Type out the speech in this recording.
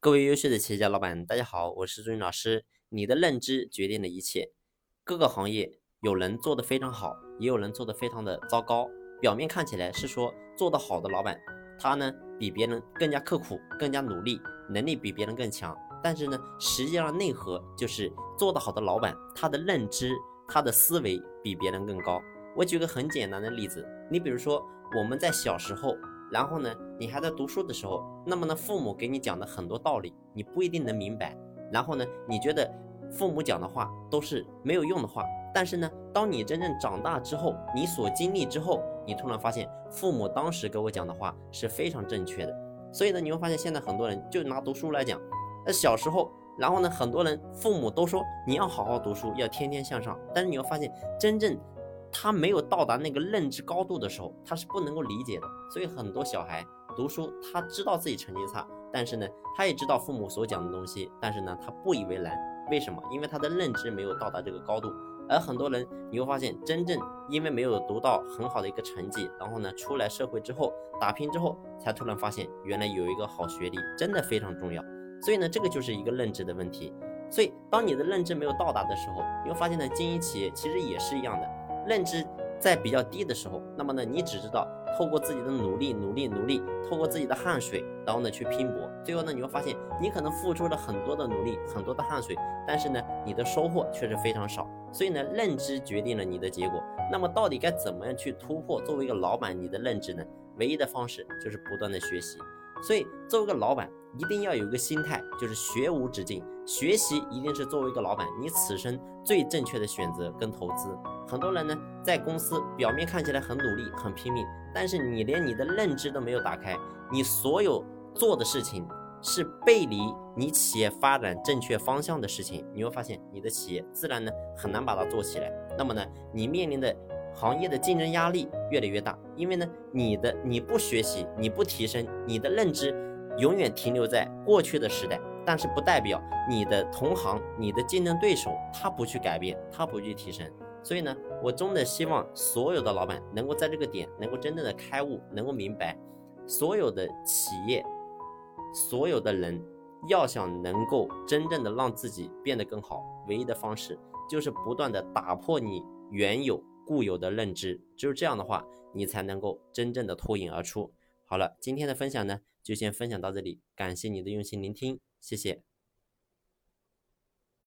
各位优秀的企业家老板，大家好，我是朱云老师。你的认知决定了一切。各个行业有人做得非常好，也有人做得非常的糟糕。表面看起来是说做得好的老板，他呢比别人更加刻苦，更加努力，能力比别人更强。但是呢，实际上内核就是做得好的老板，他的认知、他的思维比别人更高。我举个很简单的例子，你比如说我们在小时候。然后呢，你还在读书的时候，那么呢，父母给你讲的很多道理，你不一定能明白。然后呢，你觉得父母讲的话都是没有用的话。但是呢，当你真正长大之后，你所经历之后，你突然发现父母当时给我讲的话是非常正确的。所以呢，你会发现现在很多人就拿读书来讲，那小时候，然后呢，很多人父母都说你要好好读书，要天天向上。但是你会发现真正。他没有到达那个认知高度的时候，他是不能够理解的。所以很多小孩读书，他知道自己成绩差，但是呢，他也知道父母所讲的东西，但是呢，他不以为然。为什么？因为他的认知没有到达这个高度。而很多人，你会发现，真正因为没有读到很好的一个成绩，然后呢，出来社会之后打拼之后，才突然发现原来有一个好学历真的非常重要。所以呢，这个就是一个认知的问题。所以当你的认知没有到达的时候，你会发现呢，经营企业其实也是一样的。认知在比较低的时候，那么呢，你只知道透过自己的努力、努力、努力，透过自己的汗水，然后呢去拼搏。最后呢，你会发现你可能付出了很多的努力、很多的汗水，但是呢，你的收获却是非常少。所以呢，认知决定了你的结果。那么到底该怎么样去突破？作为一个老板，你的认知呢？唯一的方式就是不断的学习。所以，作为一个老板，一定要有一个心态，就是学无止境。学习一定是作为一个老板，你此生最正确的选择跟投资。很多人呢，在公司表面看起来很努力、很拼命，但是你连你的认知都没有打开，你所有做的事情是背离你企业发展正确方向的事情，你会发现你的企业自然呢很难把它做起来。那么呢，你面临的。行业的竞争压力越来越大，因为呢，你的你不学习，你不提升，你的认知永远停留在过去的时代。但是不代表你的同行、你的竞争对手他不去改变，他不去提升。所以呢，我真的希望所有的老板能够在这个点能够真正的开悟，能够明白，所有的企业，所有的人要想能够真正的让自己变得更好，唯一的方式就是不断的打破你原有。固有的认知，只有这样的话，你才能够真正的脱颖而出。好了，今天的分享呢，就先分享到这里，感谢你的用心聆听，谢谢。